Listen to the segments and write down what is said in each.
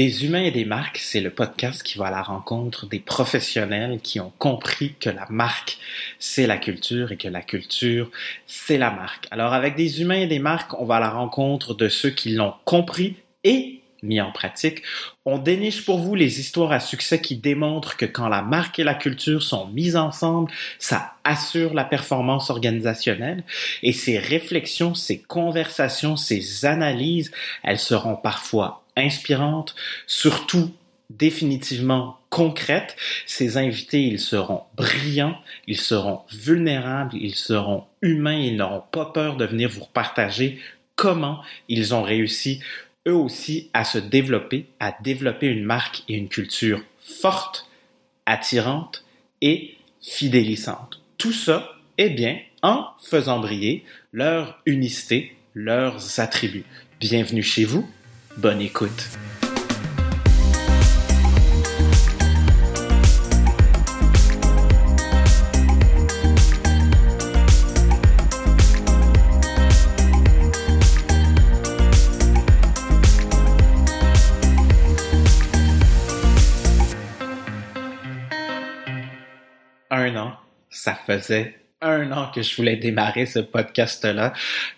Des humains et des marques, c'est le podcast qui va à la rencontre des professionnels qui ont compris que la marque, c'est la culture et que la culture, c'est la marque. Alors avec des humains et des marques, on va à la rencontre de ceux qui l'ont compris et mis en pratique. On déniche pour vous les histoires à succès qui démontrent que quand la marque et la culture sont mises ensemble, ça assure la performance organisationnelle. Et ces réflexions, ces conversations, ces analyses, elles seront parfois inspirantes, surtout définitivement concrètes. Ces invités, ils seront brillants, ils seront vulnérables, ils seront humains, ils n'auront pas peur de venir vous partager comment ils ont réussi eux aussi à se développer, à développer une marque et une culture forte, attirante et fidélisante. Tout ça, eh bien, en faisant briller leur unicité, leurs attributs. Bienvenue chez vous Bonne écoute. Un an, ça faisait un an que je voulais démarrer ce podcast-là,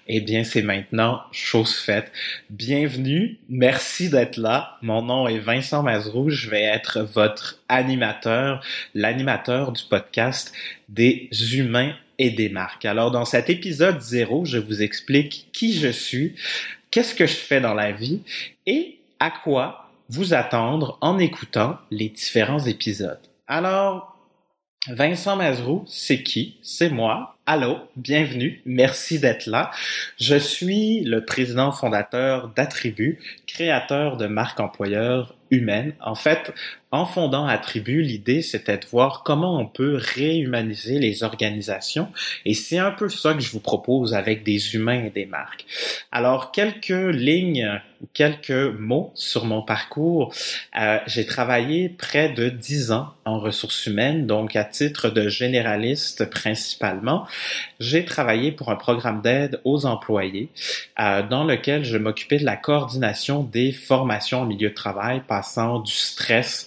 eh bien, c'est maintenant chose faite. Bienvenue, merci d'être là. Mon nom est Vincent Mazrou, je vais être votre animateur, l'animateur du podcast des humains et des marques. Alors, dans cet épisode zéro, je vous explique qui je suis, qu'est-ce que je fais dans la vie et à quoi vous attendre en écoutant les différents épisodes. Alors, Vincent Mazrou, c'est qui? C'est moi. Allô, bienvenue, merci d'être là. Je suis le président fondateur d'Attribut, créateur de marque employeur humaine. En fait, en fondant Attribut, l'idée c'était de voir comment on peut réhumaniser les organisations et c'est un peu ça que je vous propose avec des humains et des marques. Alors, quelques lignes quelques mots sur mon parcours. Euh, j'ai travaillé près de dix ans en ressources humaines, donc à titre de généraliste principalement. J'ai travaillé pour un programme d'aide aux employés euh, dans lequel je m'occupais de la coordination des formations en milieu de travail, passant du stress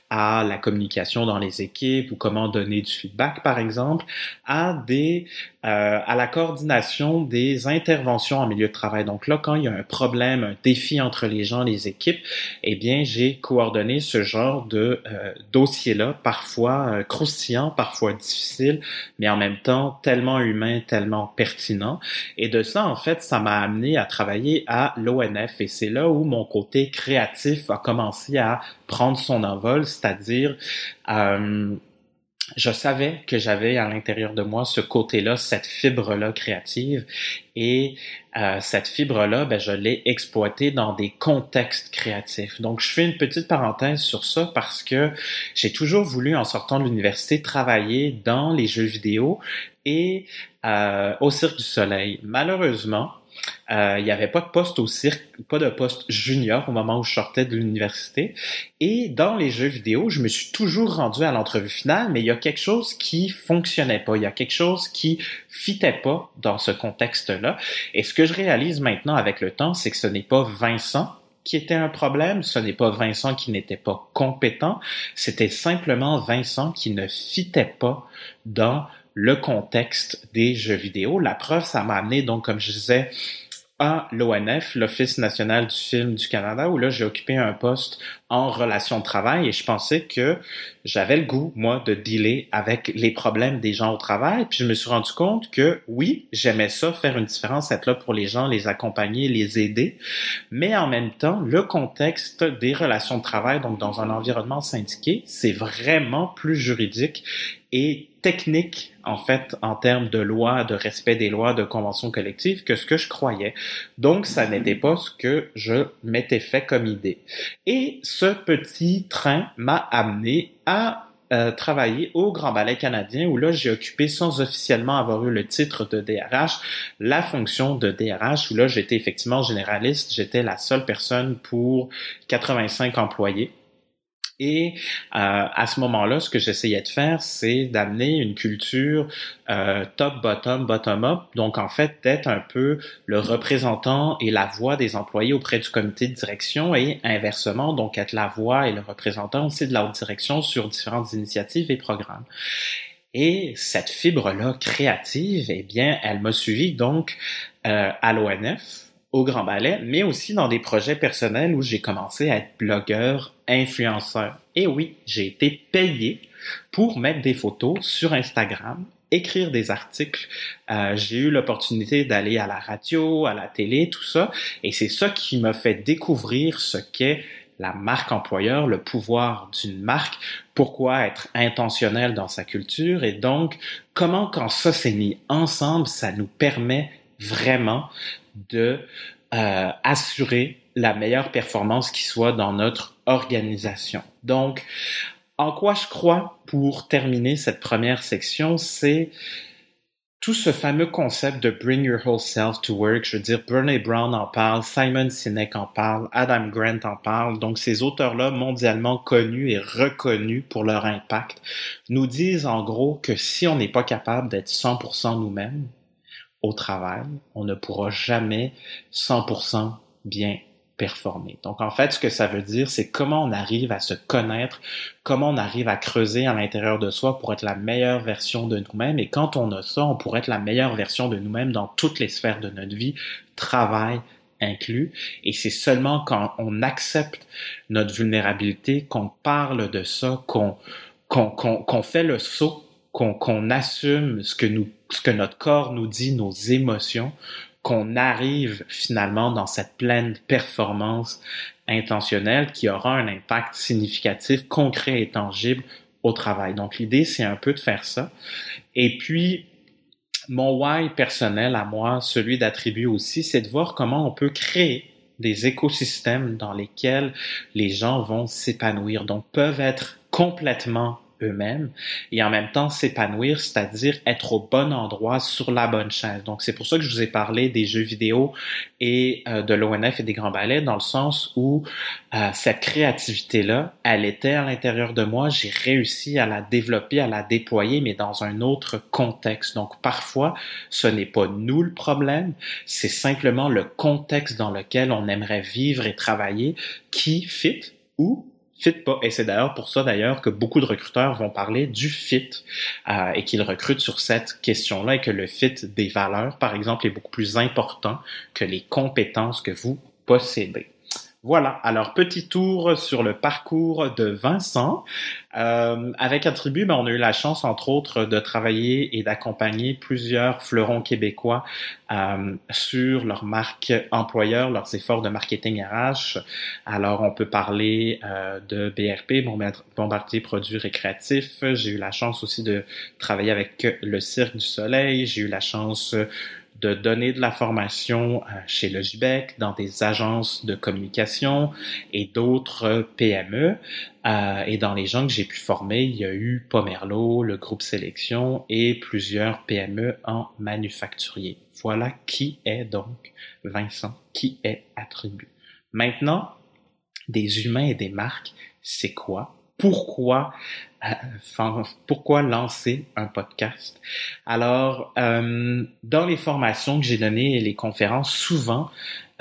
à la communication dans les équipes ou comment donner du feedback par exemple, à des euh, à la coordination des interventions en milieu de travail. Donc là, quand il y a un problème, un défi entre les gens, les équipes, eh bien j'ai coordonné ce genre de euh, dossier-là, parfois euh, croustillant, parfois difficile, mais en même temps tellement humain, tellement pertinent. Et de ça, en fait, ça m'a amené à travailler à l'ONF et c'est là où mon côté créatif a commencé à prendre son envol, c'est-à-dire euh, je savais que j'avais à l'intérieur de moi ce côté-là, cette fibre-là créative, et euh, cette fibre-là, ben, je l'ai exploitée dans des contextes créatifs. Donc, je fais une petite parenthèse sur ça parce que j'ai toujours voulu, en sortant de l'université, travailler dans les jeux vidéo et euh, au Cirque du Soleil. Malheureusement, euh, il n'y avait pas de poste au cirque, pas de poste junior au moment où je sortais de l'université. Et dans les jeux vidéo, je me suis toujours rendu à l'entrevue finale, mais il y a quelque chose qui fonctionnait pas. Il y a quelque chose qui fitait pas dans ce contexte-là. Et ce que je réalise maintenant avec le temps, c'est que ce n'est pas Vincent qui était un problème, ce n'est pas Vincent qui n'était pas compétent, c'était simplement Vincent qui ne fitait pas dans le contexte des jeux vidéo. La preuve, ça m'a amené, donc, comme je disais, à l'ONF, l'Office national du film du Canada, où là, j'ai occupé un poste en relation de travail et je pensais que j'avais le goût, moi, de dealer avec les problèmes des gens au travail. Puis je me suis rendu compte que oui, j'aimais ça, faire une différence, être là pour les gens, les accompagner, les aider. Mais en même temps, le contexte des relations de travail, donc dans un environnement syndiqué, c'est vraiment plus juridique et technique, en fait, en termes de loi, de respect des lois, de conventions collectives, que ce que je croyais. Donc, ça n'était pas ce que je m'étais fait comme idée. Et ce petit train m'a amené à euh, travailler au Grand Ballet canadien où là j'ai occupé sans officiellement avoir eu le titre de DRH la fonction de DRH où là j'étais effectivement généraliste, j'étais la seule personne pour 85 employés Et euh, à ce moment-là, ce que j'essayais de faire, c'est d'amener une culture euh, top-bottom, bottom-up. Donc, en fait, d'être un peu le représentant et la voix des employés auprès du comité de direction et inversement, donc être la voix et le représentant aussi de la haute direction sur différentes initiatives et programmes. Et cette fibre-là créative, eh bien, elle m'a suivi donc euh, à l'ONF, au Grand Ballet, mais aussi dans des projets personnels où j'ai commencé à être blogueur, influenceur. Et oui, j'ai été payé pour mettre des photos sur Instagram, écrire des articles. Euh, j'ai eu l'opportunité d'aller à la radio, à la télé, tout ça, et c'est ça qui m'a fait découvrir ce qu'est la marque employeur, le pouvoir d'une marque, pourquoi être intentionnel dans sa culture et donc comment quand ça s'est mis ensemble, ça nous permet vraiment de euh, assurer la meilleure performance qui soit dans notre organisation. Donc, en quoi je crois pour terminer cette première section, c'est tout ce fameux concept de bring your whole self to work, je veux dire, Brené Brown en parle, Simon Sinek en parle, Adam Grant en parle. Donc, ces auteurs-là, mondialement connus et reconnus pour leur impact, nous disent en gros que si on n'est pas capable d'être 100% nous-mêmes, au travail, on ne pourra jamais 100% bien performer. Donc en fait, ce que ça veut dire, c'est comment on arrive à se connaître, comment on arrive à creuser à l'intérieur de soi pour être la meilleure version de nous-mêmes. Et quand on a ça, on pourrait être la meilleure version de nous-mêmes dans toutes les sphères de notre vie, travail inclus. Et c'est seulement quand on accepte notre vulnérabilité, qu'on parle de ça, qu'on qu'on fait le saut qu'on assume ce que nous, ce que notre corps nous dit, nos émotions, qu'on arrive finalement dans cette pleine performance intentionnelle qui aura un impact significatif, concret et tangible au travail. Donc l'idée, c'est un peu de faire ça. Et puis, mon why personnel à moi, celui d'attribuer aussi, c'est de voir comment on peut créer des écosystèmes dans lesquels les gens vont s'épanouir, donc peuvent être complètement eux-mêmes et en même temps s'épanouir, c'est-à-dire être au bon endroit sur la bonne chaise. Donc c'est pour ça que je vous ai parlé des jeux vidéo et euh, de l'ONF et des grands ballets dans le sens où euh, cette créativité-là, elle était à l'intérieur de moi, j'ai réussi à la développer, à la déployer, mais dans un autre contexte. Donc parfois, ce n'est pas nous le problème, c'est simplement le contexte dans lequel on aimerait vivre et travailler qui fit ou fit pas. Et c'est d'ailleurs pour ça d'ailleurs que beaucoup de recruteurs vont parler du fit euh, et qu'ils recrutent sur cette question-là et que le fit des valeurs, par exemple, est beaucoup plus important que les compétences que vous possédez. Voilà, alors petit tour sur le parcours de Vincent. Euh, avec Attribut, ben, on a eu la chance, entre autres, de travailler et d'accompagner plusieurs fleurons québécois euh, sur leur marque employeur, leurs efforts de marketing RH. Alors, on peut parler euh, de BRP, Bombardier Produits Récréatifs. J'ai eu la chance aussi de travailler avec le Cirque du Soleil. J'ai eu la chance de donner de la formation euh, chez le GIBEC, dans des agences de communication et d'autres PME. Euh, et dans les gens que j'ai pu former, il y a eu Pomerlo, le groupe Sélection et plusieurs PME en manufacturier. Voilà qui est donc Vincent, qui est Attribut. Maintenant, des humains et des marques, c'est quoi? Pourquoi pourquoi lancer un podcast? Alors, euh, dans les formations que j'ai données et les conférences, souvent,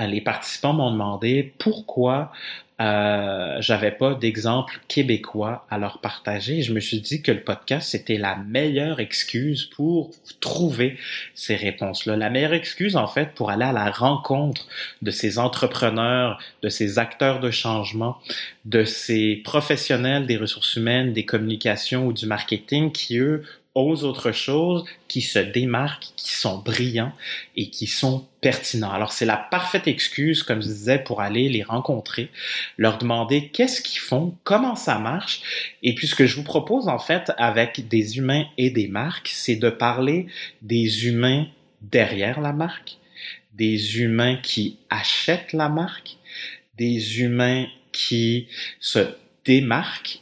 euh, les participants m'ont demandé pourquoi euh, j'avais pas d'exemple québécois à leur partager. je me suis dit que le podcast, c'était la meilleure excuse pour trouver ces réponses-là. La meilleure excuse, en fait, pour aller à la rencontre de ces entrepreneurs, de ces acteurs de changement, de ces professionnels des ressources humaines, des communications ou du marketing qui, eux, osent autre chose, qui se démarquent, qui sont brillants et qui sont pertinents. Alors c'est la parfaite excuse, comme je disais, pour aller les rencontrer, leur demander qu'est-ce qu'ils font, comment ça marche. Et puis ce que je vous propose en fait avec des humains et des marques, c'est de parler des humains derrière la marque, des humains qui achètent la marque, des humains qui se démarquent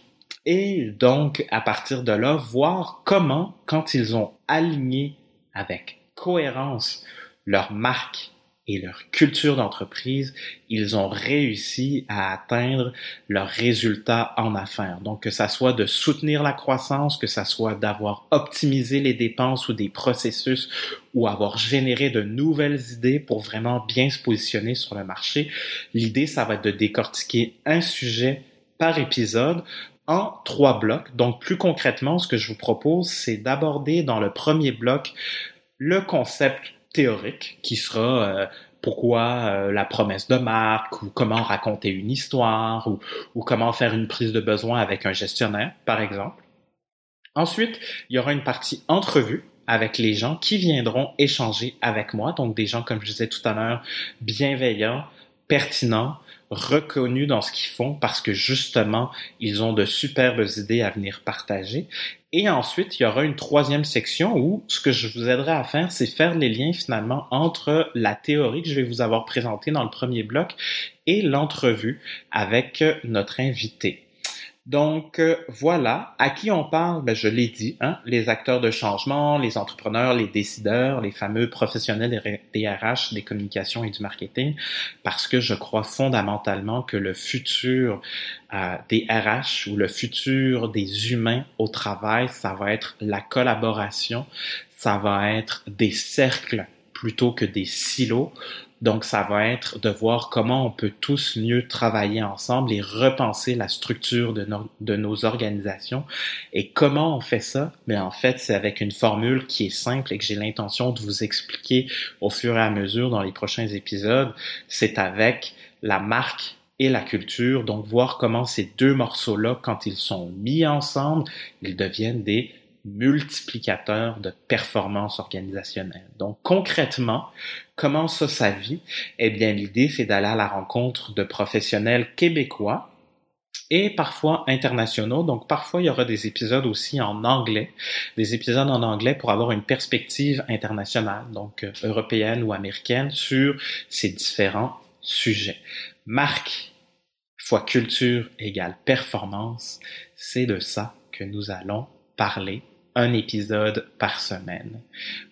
et donc à partir de là, voir comment, quand ils ont aligné avec cohérence leur marque et leur culture d'entreprise, ils ont réussi à atteindre leurs résultats en affaires. Donc, que ça soit de soutenir la croissance, que ça soit d'avoir optimisé les dépenses ou des processus ou avoir généré de nouvelles idées pour vraiment bien se positionner sur le marché. L'idée, ça va être de décortiquer un sujet par épisode en trois blocs. Donc, plus concrètement, ce que je vous propose, c'est d'aborder dans le premier bloc le concept théorique qui sera euh, pourquoi euh, la promesse de marque ou comment raconter une histoire ou, ou comment faire une prise de besoin avec un gestionnaire, par exemple. Ensuite, il y aura une partie entrevue avec les gens qui viendront échanger avec moi, donc des gens, comme je disais tout à l'heure, bienveillants, pertinents, reconnus dans ce qu'ils font parce que justement, ils ont de superbes idées à venir partager. Et ensuite, il y aura une troisième section où ce que je vous aiderai à faire, c'est faire les liens finalement entre la théorie que je vais vous avoir présentée dans le premier bloc et l'entrevue avec notre invité. Donc euh, voilà, à qui on parle, ben, je l'ai dit, hein, les acteurs de changement, les entrepreneurs, les décideurs, les fameux professionnels des RH, des communications et du marketing, parce que je crois fondamentalement que le futur euh, des RH ou le futur des humains au travail, ça va être la collaboration, ça va être des cercles plutôt que des silos. Donc, ça va être de voir comment on peut tous mieux travailler ensemble et repenser la structure de, nos organisations. Et comment on fait ça? Mais ben, en fait, c'est avec une formule qui est simple et que j'ai l'intention de vous expliquer au fur et à mesure dans les prochains épisodes. C'est avec la marque et la culture. Donc, voir comment ces deux morceaux-là, quand ils sont mis ensemble, ils deviennent des multiplicateur de performance organisationnelle. Donc concrètement, comment ça sa vie Eh bien, l'idée, c'est d'aller à la rencontre de professionnels québécois et parfois internationaux. Donc parfois, il y aura des épisodes aussi en anglais, des épisodes en anglais pour avoir une perspective internationale, donc euh, européenne ou américaine, sur ces différents sujets. Marque fois culture égale performance, c'est de ça que nous allons parler un épisode par semaine.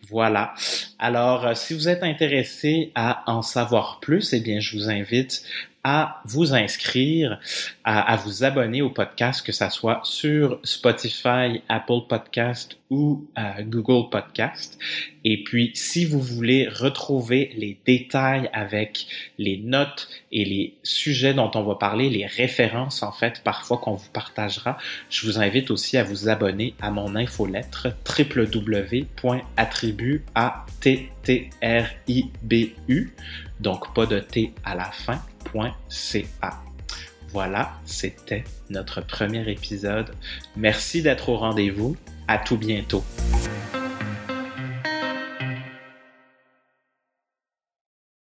Voilà. Alors, euh, si vous êtes intéressé à en savoir plus, eh bien, je vous invite à vous inscrire, à, vous abonner au podcast, que ça soit sur Spotify, Apple Podcast ou euh, Google Podcast. Et puis, si vous voulez retrouver les détails avec les notes et les sujets dont on va parler, les références en fait parfois qu'on vous partagera, je vous invite aussi à vous abonner à mon infolettre www.attribut a t t r i b u donc pas de t à la fin voilà, c'était notre premier épisode. Merci d'être au rendez-vous. À tout bientôt.